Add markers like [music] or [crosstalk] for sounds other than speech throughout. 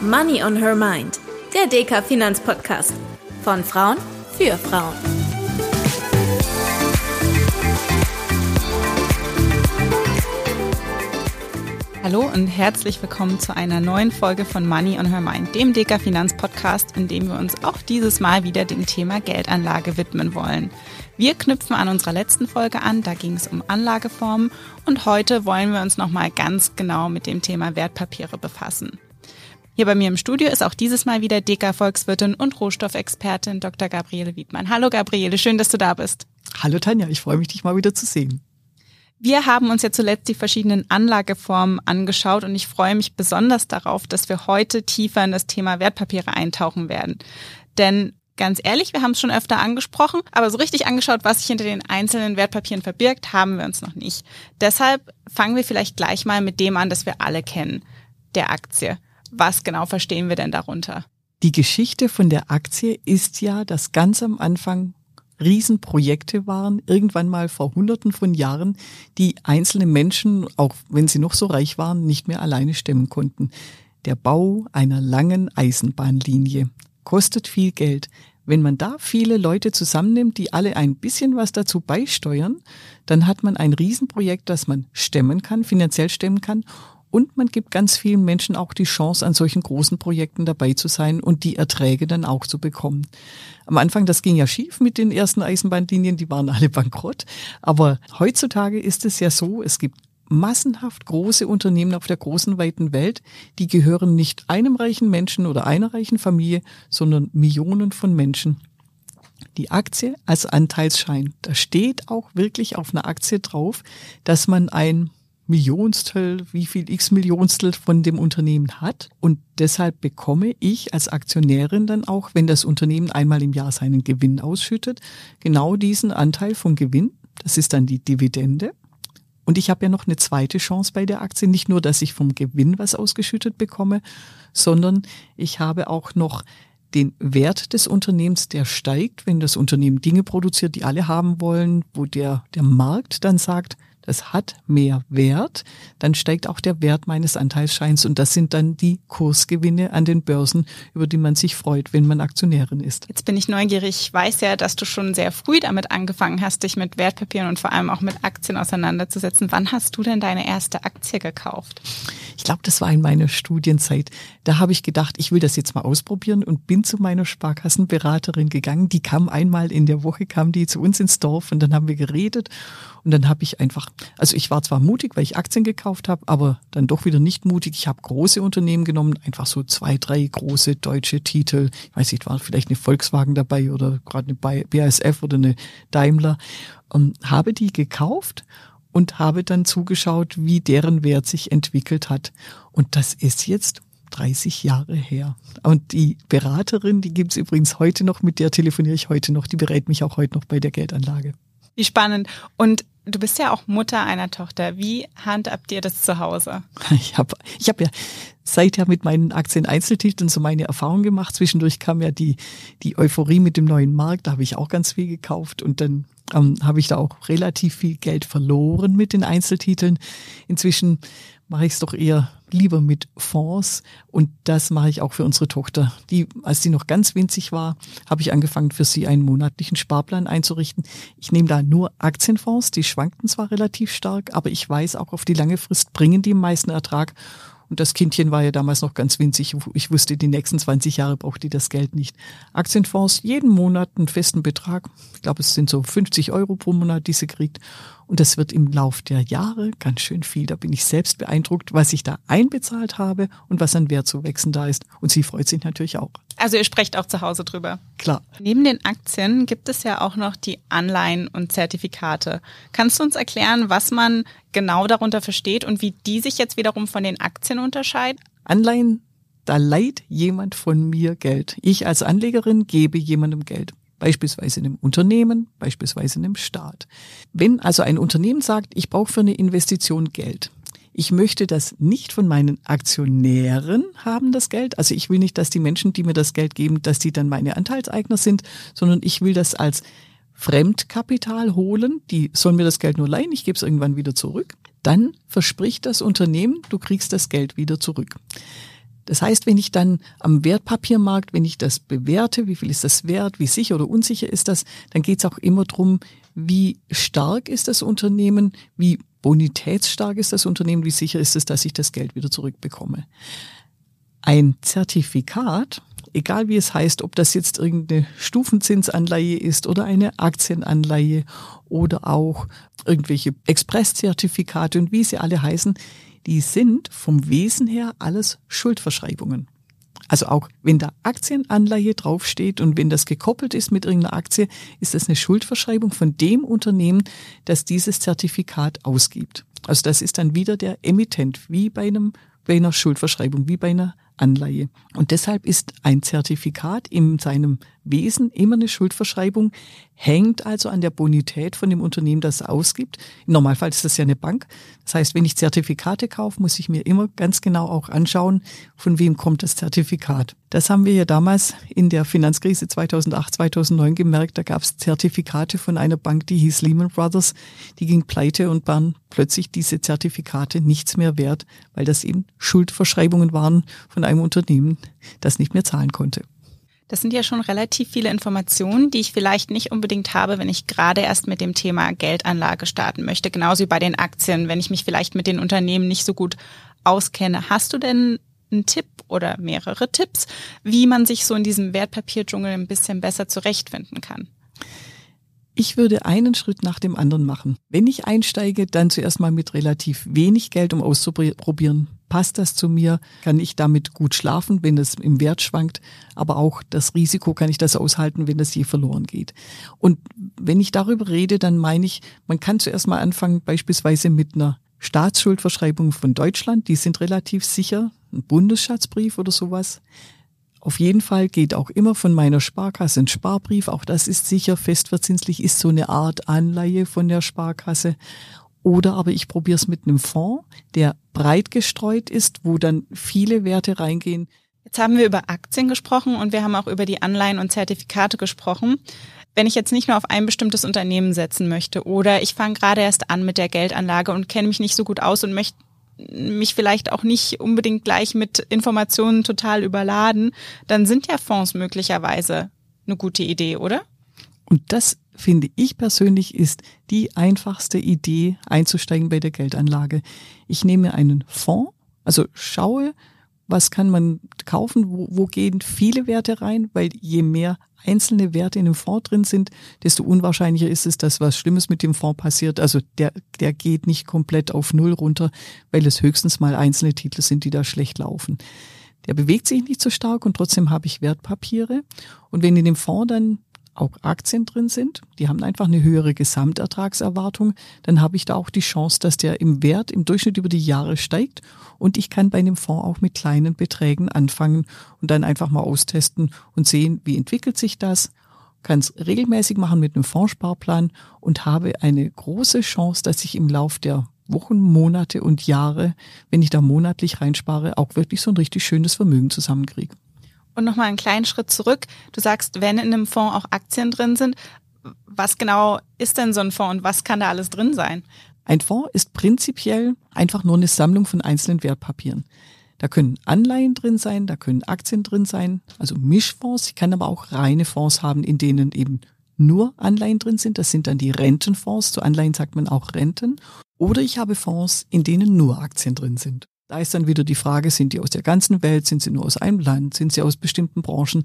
Money on Her Mind, der DK Finanzpodcast. Von Frauen für Frauen. Hallo und herzlich willkommen zu einer neuen Folge von Money on Her Mind, dem DK Finanzpodcast, in dem wir uns auch dieses Mal wieder dem Thema Geldanlage widmen wollen. Wir knüpfen an unserer letzten Folge an, da ging es um Anlageformen und heute wollen wir uns nochmal ganz genau mit dem Thema Wertpapiere befassen. Hier bei mir im Studio ist auch dieses Mal wieder DK-Volkswirtin und Rohstoffexpertin Dr. Gabriele Wiedmann. Hallo Gabriele, schön, dass du da bist. Hallo Tanja, ich freue mich, dich mal wieder zu sehen. Wir haben uns ja zuletzt die verschiedenen Anlageformen angeschaut und ich freue mich besonders darauf, dass wir heute tiefer in das Thema Wertpapiere eintauchen werden. Denn ganz ehrlich, wir haben es schon öfter angesprochen, aber so richtig angeschaut, was sich hinter den einzelnen Wertpapieren verbirgt, haben wir uns noch nicht. Deshalb fangen wir vielleicht gleich mal mit dem an, das wir alle kennen, der Aktie. Was genau verstehen wir denn darunter? Die Geschichte von der Aktie ist ja, dass ganz am Anfang Riesenprojekte waren, irgendwann mal vor hunderten von Jahren, die einzelne Menschen, auch wenn sie noch so reich waren, nicht mehr alleine stemmen konnten. Der Bau einer langen Eisenbahnlinie kostet viel Geld. Wenn man da viele Leute zusammennimmt, die alle ein bisschen was dazu beisteuern, dann hat man ein Riesenprojekt, das man stemmen kann, finanziell stemmen kann und man gibt ganz vielen Menschen auch die Chance, an solchen großen Projekten dabei zu sein und die Erträge dann auch zu bekommen. Am Anfang, das ging ja schief mit den ersten Eisenbahnlinien, die waren alle [laughs] bankrott. Aber heutzutage ist es ja so, es gibt massenhaft große Unternehmen auf der großen weiten Welt, die gehören nicht einem reichen Menschen oder einer reichen Familie, sondern Millionen von Menschen. Die Aktie als Anteilsschein, da steht auch wirklich auf einer Aktie drauf, dass man ein Millionstel, wie viel x Millionstel von dem Unternehmen hat. Und deshalb bekomme ich als Aktionärin dann auch, wenn das Unternehmen einmal im Jahr seinen Gewinn ausschüttet, genau diesen Anteil vom Gewinn. Das ist dann die Dividende. Und ich habe ja noch eine zweite Chance bei der Aktie. Nicht nur, dass ich vom Gewinn was ausgeschüttet bekomme, sondern ich habe auch noch den Wert des Unternehmens, der steigt, wenn das Unternehmen Dinge produziert, die alle haben wollen, wo der, der Markt dann sagt, es hat mehr Wert, dann steigt auch der Wert meines Anteilsscheins und das sind dann die Kursgewinne an den Börsen, über die man sich freut, wenn man Aktionärin ist. Jetzt bin ich neugierig. Ich weiß ja, dass du schon sehr früh damit angefangen hast, dich mit Wertpapieren und vor allem auch mit Aktien auseinanderzusetzen. Wann hast du denn deine erste Aktie gekauft? Ich glaube, das war in meiner Studienzeit. Da habe ich gedacht, ich will das jetzt mal ausprobieren und bin zu meiner Sparkassenberaterin gegangen. Die kam einmal in der Woche, kam die zu uns ins Dorf und dann haben wir geredet und dann habe ich einfach, also ich war zwar mutig, weil ich Aktien gekauft habe, aber dann doch wieder nicht mutig. Ich habe große Unternehmen genommen, einfach so zwei, drei große deutsche Titel. Ich weiß nicht, war vielleicht eine Volkswagen dabei oder gerade eine BASF oder eine Daimler. Und habe die gekauft und habe dann zugeschaut, wie deren Wert sich entwickelt hat. Und das ist jetzt 30 Jahre her. Und die Beraterin, die gibt's übrigens heute noch, mit der telefoniere ich heute noch, die berät mich auch heute noch bei der Geldanlage. Wie spannend. Und du bist ja auch Mutter einer Tochter. Wie handhabt ihr das zu Hause? Ich habe ich hab ja seither mit meinen Aktien-Einzeltiteln so meine Erfahrung gemacht. Zwischendurch kam ja die, die Euphorie mit dem neuen Markt. Da habe ich auch ganz viel gekauft und dann ähm, habe ich da auch relativ viel Geld verloren mit den Einzeltiteln. Inzwischen mache ich es doch eher lieber mit Fonds und das mache ich auch für unsere Tochter. Die, als sie noch ganz winzig war, habe ich angefangen für sie einen monatlichen Sparplan einzurichten. Ich nehme da nur Aktienfonds, die schwankten zwar relativ stark, aber ich weiß auch auf die lange Frist bringen die meisten Ertrag und das Kindchen war ja damals noch ganz winzig. Ich wusste, die nächsten 20 Jahre braucht die das Geld nicht. Aktienfonds, jeden Monat einen festen Betrag. Ich glaube, es sind so 50 Euro pro Monat, die sie kriegt. Und das wird im Lauf der Jahre ganz schön viel. Da bin ich selbst beeindruckt, was ich da einbezahlt habe und was an Wertzuwächsen da ist. Und sie freut sich natürlich auch. Also ihr sprecht auch zu Hause drüber. Klar. Neben den Aktien gibt es ja auch noch die Anleihen und Zertifikate. Kannst du uns erklären, was man genau darunter versteht und wie die sich jetzt wiederum von den Aktien unterscheiden? Anleihen, da leiht jemand von mir Geld. Ich als Anlegerin gebe jemandem Geld beispielsweise einem Unternehmen, beispielsweise einem Staat. Wenn also ein Unternehmen sagt, ich brauche für eine Investition Geld, ich möchte das nicht von meinen Aktionären haben, das Geld. Also ich will nicht, dass die Menschen, die mir das Geld geben, dass die dann meine Anteilseigner sind, sondern ich will das als Fremdkapital holen. Die sollen mir das Geld nur leihen, ich gebe es irgendwann wieder zurück. Dann verspricht das Unternehmen, du kriegst das Geld wieder zurück. Das heißt, wenn ich dann am Wertpapiermarkt, wenn ich das bewerte, wie viel ist das wert, wie sicher oder unsicher ist das, dann geht es auch immer drum, wie stark ist das Unternehmen, wie bonitätsstark ist das Unternehmen, wie sicher ist es, dass ich das Geld wieder zurückbekomme. Ein Zertifikat, egal wie es heißt, ob das jetzt irgendeine Stufenzinsanleihe ist oder eine Aktienanleihe oder auch irgendwelche Expresszertifikate und wie sie alle heißen, die sind vom Wesen her alles Schuldverschreibungen. Also auch wenn da Aktienanleihe draufsteht und wenn das gekoppelt ist mit irgendeiner Aktie, ist das eine Schuldverschreibung von dem Unternehmen, das dieses Zertifikat ausgibt. Also das ist dann wieder der Emittent, wie bei einem bei einer Schuldverschreibung, wie bei einer Anleihe. Und deshalb ist ein Zertifikat in seinem Wesen immer eine Schuldverschreibung, hängt also an der Bonität von dem Unternehmen, das es ausgibt. Im Normalfall ist das ja eine Bank. Das heißt, wenn ich Zertifikate kaufe, muss ich mir immer ganz genau auch anschauen, von wem kommt das Zertifikat. Das haben wir ja damals in der Finanzkrise 2008, 2009 gemerkt. Da gab es Zertifikate von einer Bank, die hieß Lehman Brothers. Die ging pleite und waren plötzlich diese Zertifikate nichts mehr wert, weil das eben Schuldverschreibungen waren von einem Unternehmen, das nicht mehr zahlen konnte. Das sind ja schon relativ viele Informationen, die ich vielleicht nicht unbedingt habe, wenn ich gerade erst mit dem Thema Geldanlage starten möchte. Genauso wie bei den Aktien, wenn ich mich vielleicht mit den Unternehmen nicht so gut auskenne. Hast du denn einen Tipp oder mehrere Tipps, wie man sich so in diesem Wertpapierdschungel ein bisschen besser zurechtfinden kann? Ich würde einen Schritt nach dem anderen machen. Wenn ich einsteige, dann zuerst mal mit relativ wenig Geld, um auszuprobieren, passt das zu mir, kann ich damit gut schlafen, wenn es im Wert schwankt, aber auch das Risiko kann ich das aushalten, wenn das je verloren geht. Und wenn ich darüber rede, dann meine ich, man kann zuerst mal anfangen, beispielsweise mit einer Staatsschuldverschreibung von Deutschland, die sind relativ sicher, ein Bundesschatzbrief oder sowas. Auf jeden Fall geht auch immer von meiner Sparkasse ein Sparbrief. Auch das ist sicher festverzinslich, ist so eine Art Anleihe von der Sparkasse. Oder aber ich probiere es mit einem Fonds, der breit gestreut ist, wo dann viele Werte reingehen. Jetzt haben wir über Aktien gesprochen und wir haben auch über die Anleihen und Zertifikate gesprochen. Wenn ich jetzt nicht nur auf ein bestimmtes Unternehmen setzen möchte oder ich fange gerade erst an mit der Geldanlage und kenne mich nicht so gut aus und möchte mich vielleicht auch nicht unbedingt gleich mit Informationen total überladen, dann sind ja Fonds möglicherweise eine gute Idee, oder? Und das finde ich persönlich ist die einfachste Idee einzusteigen bei der Geldanlage. Ich nehme einen Fonds, also schaue, was kann man kaufen, wo, wo gehen viele Werte rein, weil je mehr einzelne Werte in einem Fonds drin sind, desto unwahrscheinlicher ist es, dass was Schlimmes mit dem Fonds passiert. Also der, der geht nicht komplett auf Null runter, weil es höchstens mal einzelne Titel sind, die da schlecht laufen. Der bewegt sich nicht so stark und trotzdem habe ich Wertpapiere. Und wenn in dem Fonds dann auch Aktien drin sind, die haben einfach eine höhere Gesamtertragserwartung, dann habe ich da auch die Chance, dass der im Wert im Durchschnitt über die Jahre steigt. Und ich kann bei einem Fonds auch mit kleinen Beträgen anfangen und dann einfach mal austesten und sehen, wie entwickelt sich das, kann es regelmäßig machen mit einem Fondssparplan und habe eine große Chance, dass ich im Lauf der Wochen, Monate und Jahre, wenn ich da monatlich reinspare, auch wirklich so ein richtig schönes Vermögen zusammenkriege. Und nochmal einen kleinen Schritt zurück. Du sagst, wenn in einem Fonds auch Aktien drin sind, was genau ist denn so ein Fonds und was kann da alles drin sein? Ein Fonds ist prinzipiell einfach nur eine Sammlung von einzelnen Wertpapieren. Da können Anleihen drin sein, da können Aktien drin sein, also Mischfonds. Ich kann aber auch reine Fonds haben, in denen eben nur Anleihen drin sind. Das sind dann die Rentenfonds. Zu Anleihen sagt man auch Renten. Oder ich habe Fonds, in denen nur Aktien drin sind. Da ist dann wieder die Frage, sind die aus der ganzen Welt, sind sie nur aus einem Land, sind sie aus bestimmten Branchen?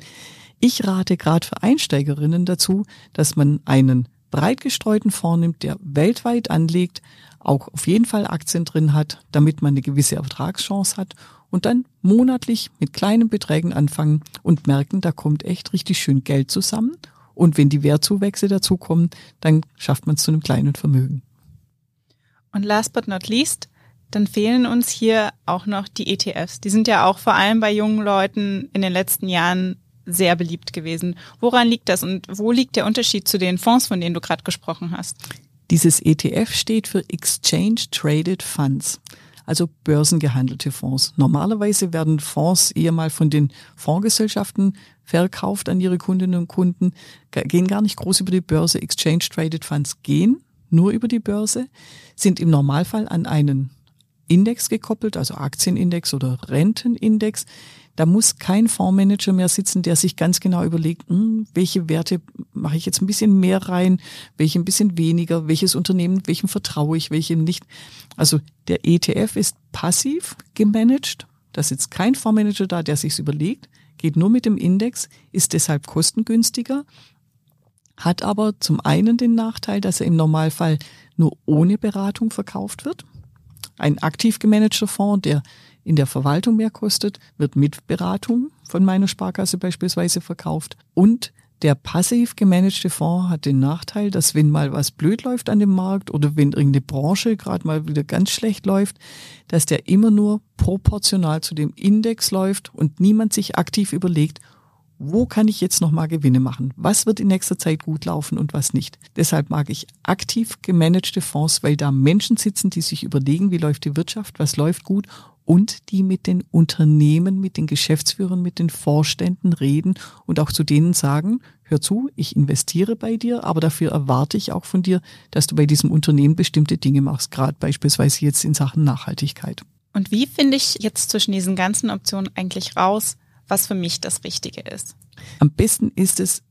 Ich rate gerade für Einsteigerinnen dazu, dass man einen breit gestreuten Fonds nimmt, der weltweit anlegt, auch auf jeden Fall Aktien drin hat, damit man eine gewisse Ertragschance hat und dann monatlich mit kleinen Beträgen anfangen und merken, da kommt echt richtig schön Geld zusammen. Und wenn die Wertzuwächse dazukommen, dann schafft man es zu einem kleinen Vermögen. Und last but not least, dann fehlen uns hier auch noch die ETFs. Die sind ja auch vor allem bei jungen Leuten in den letzten Jahren sehr beliebt gewesen. Woran liegt das und wo liegt der Unterschied zu den Fonds, von denen du gerade gesprochen hast? Dieses ETF steht für Exchange Traded Funds, also börsengehandelte Fonds. Normalerweise werden Fonds eher mal von den Fondsgesellschaften verkauft an ihre Kundinnen und Kunden, gehen gar nicht groß über die Börse. Exchange Traded Funds gehen nur über die Börse, sind im Normalfall an einen Index gekoppelt, also Aktienindex oder Rentenindex. Da muss kein Fondsmanager mehr sitzen, der sich ganz genau überlegt, hm, welche Werte mache ich jetzt ein bisschen mehr rein, welche ein bisschen weniger, welches Unternehmen, welchem vertraue ich, welchem nicht. Also der ETF ist passiv gemanagt. Da sitzt kein Fondsmanager da, der sich's überlegt, geht nur mit dem Index, ist deshalb kostengünstiger, hat aber zum einen den Nachteil, dass er im Normalfall nur ohne Beratung verkauft wird. Ein aktiv gemanagter Fonds, der in der Verwaltung mehr kostet, wird mit Beratung von meiner Sparkasse beispielsweise verkauft. Und der passiv gemanagte Fonds hat den Nachteil, dass wenn mal was blöd läuft an dem Markt oder wenn irgendeine Branche gerade mal wieder ganz schlecht läuft, dass der immer nur proportional zu dem Index läuft und niemand sich aktiv überlegt, wo kann ich jetzt nochmal Gewinne machen? Was wird in nächster Zeit gut laufen und was nicht? Deshalb mag ich aktiv gemanagte Fonds, weil da Menschen sitzen, die sich überlegen, wie läuft die Wirtschaft, was läuft gut und die mit den Unternehmen, mit den Geschäftsführern, mit den Vorständen reden und auch zu denen sagen, hör zu, ich investiere bei dir, aber dafür erwarte ich auch von dir, dass du bei diesem Unternehmen bestimmte Dinge machst, gerade beispielsweise jetzt in Sachen Nachhaltigkeit. Und wie finde ich jetzt zwischen diesen ganzen Optionen eigentlich raus, was für mich das Richtige ist? Am besten ist es,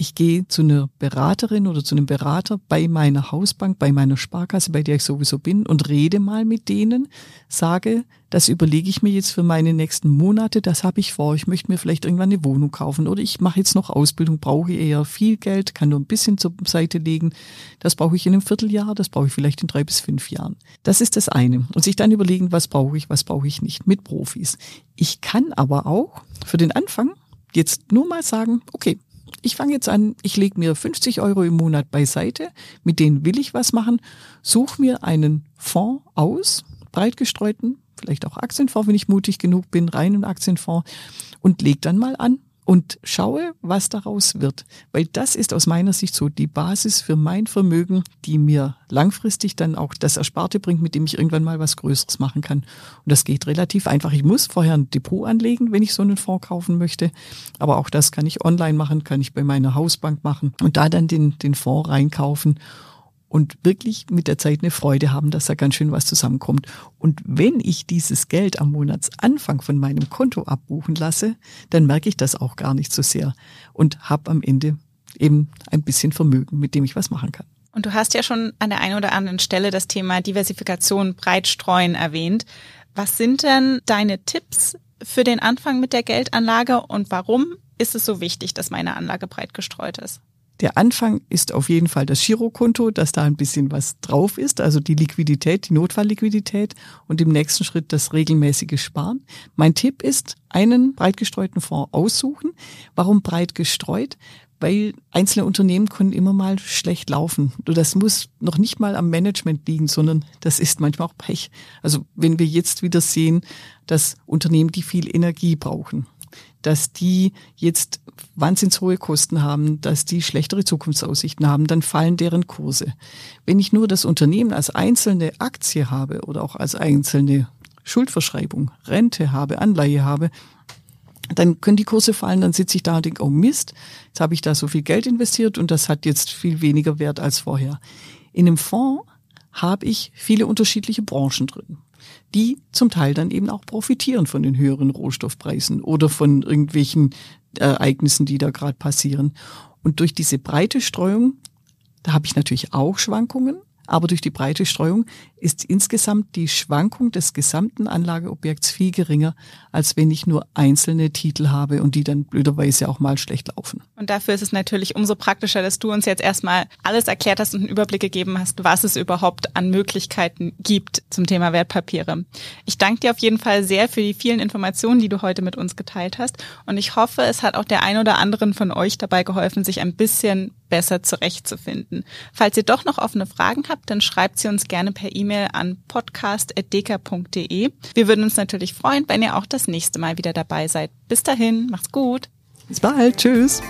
ich gehe zu einer Beraterin oder zu einem Berater bei meiner Hausbank, bei meiner Sparkasse, bei der ich sowieso bin und rede mal mit denen, sage, das überlege ich mir jetzt für meine nächsten Monate, das habe ich vor, ich möchte mir vielleicht irgendwann eine Wohnung kaufen oder ich mache jetzt noch Ausbildung, brauche eher viel Geld, kann nur ein bisschen zur Seite legen, das brauche ich in einem Vierteljahr, das brauche ich vielleicht in drei bis fünf Jahren. Das ist das eine. Und sich dann überlegen, was brauche ich, was brauche ich nicht mit Profis. Ich kann aber auch für den Anfang jetzt nur mal sagen, okay, ich fange jetzt an, ich lege mir 50 Euro im Monat beiseite, mit denen will ich was machen, suche mir einen Fonds aus, breit gestreuten, vielleicht auch Aktienfonds, wenn ich mutig genug bin, reinen Aktienfonds und leg dann mal an, und schaue, was daraus wird. Weil das ist aus meiner Sicht so die Basis für mein Vermögen, die mir langfristig dann auch das Ersparte bringt, mit dem ich irgendwann mal was Größeres machen kann. Und das geht relativ einfach. Ich muss vorher ein Depot anlegen, wenn ich so einen Fonds kaufen möchte. Aber auch das kann ich online machen, kann ich bei meiner Hausbank machen und da dann den, den Fonds reinkaufen und wirklich mit der Zeit eine Freude haben, dass da ganz schön was zusammenkommt. Und wenn ich dieses Geld am Monatsanfang von meinem Konto abbuchen lasse, dann merke ich das auch gar nicht so sehr und habe am Ende eben ein bisschen Vermögen, mit dem ich was machen kann. Und du hast ja schon an der einen oder anderen Stelle das Thema Diversifikation breit streuen erwähnt. Was sind denn deine Tipps für den Anfang mit der Geldanlage und warum ist es so wichtig, dass meine Anlage breit gestreut ist? Der Anfang ist auf jeden Fall das Girokonto, dass da ein bisschen was drauf ist, also die Liquidität, die Notfallliquidität und im nächsten Schritt das regelmäßige Sparen. Mein Tipp ist, einen breit gestreuten Fonds aussuchen. Warum breit gestreut? Weil einzelne Unternehmen können immer mal schlecht laufen. Das muss noch nicht mal am Management liegen, sondern das ist manchmal auch Pech. Also wenn wir jetzt wieder sehen, dass Unternehmen, die viel Energie brauchen, dass die jetzt wahnsinnshohe Kosten haben, dass die schlechtere Zukunftsaussichten haben, dann fallen deren Kurse. Wenn ich nur das Unternehmen als einzelne Aktie habe oder auch als einzelne Schuldverschreibung, Rente habe, Anleihe habe, dann können die Kurse fallen, dann sitze ich da und denke, oh Mist, jetzt habe ich da so viel Geld investiert und das hat jetzt viel weniger Wert als vorher. In einem Fonds habe ich viele unterschiedliche Branchen drin die zum Teil dann eben auch profitieren von den höheren Rohstoffpreisen oder von irgendwelchen Ereignissen, die da gerade passieren. Und durch diese breite Streuung, da habe ich natürlich auch Schwankungen, aber durch die breite Streuung ist insgesamt die Schwankung des gesamten Anlageobjekts viel geringer, als wenn ich nur einzelne Titel habe und die dann blöderweise auch mal schlecht laufen. Und dafür ist es natürlich umso praktischer, dass du uns jetzt erstmal alles erklärt hast und einen Überblick gegeben hast, was es überhaupt an Möglichkeiten gibt zum Thema Wertpapiere. Ich danke dir auf jeden Fall sehr für die vielen Informationen, die du heute mit uns geteilt hast. Und ich hoffe, es hat auch der ein oder anderen von euch dabei geholfen, sich ein bisschen besser zurechtzufinden. Falls ihr doch noch offene Fragen habt, dann schreibt sie uns gerne per E-Mail an podcast.deka.de. Wir würden uns natürlich freuen, wenn ihr auch das nächste Mal wieder dabei seid. Bis dahin, macht's gut. Bis bald. Tschüss.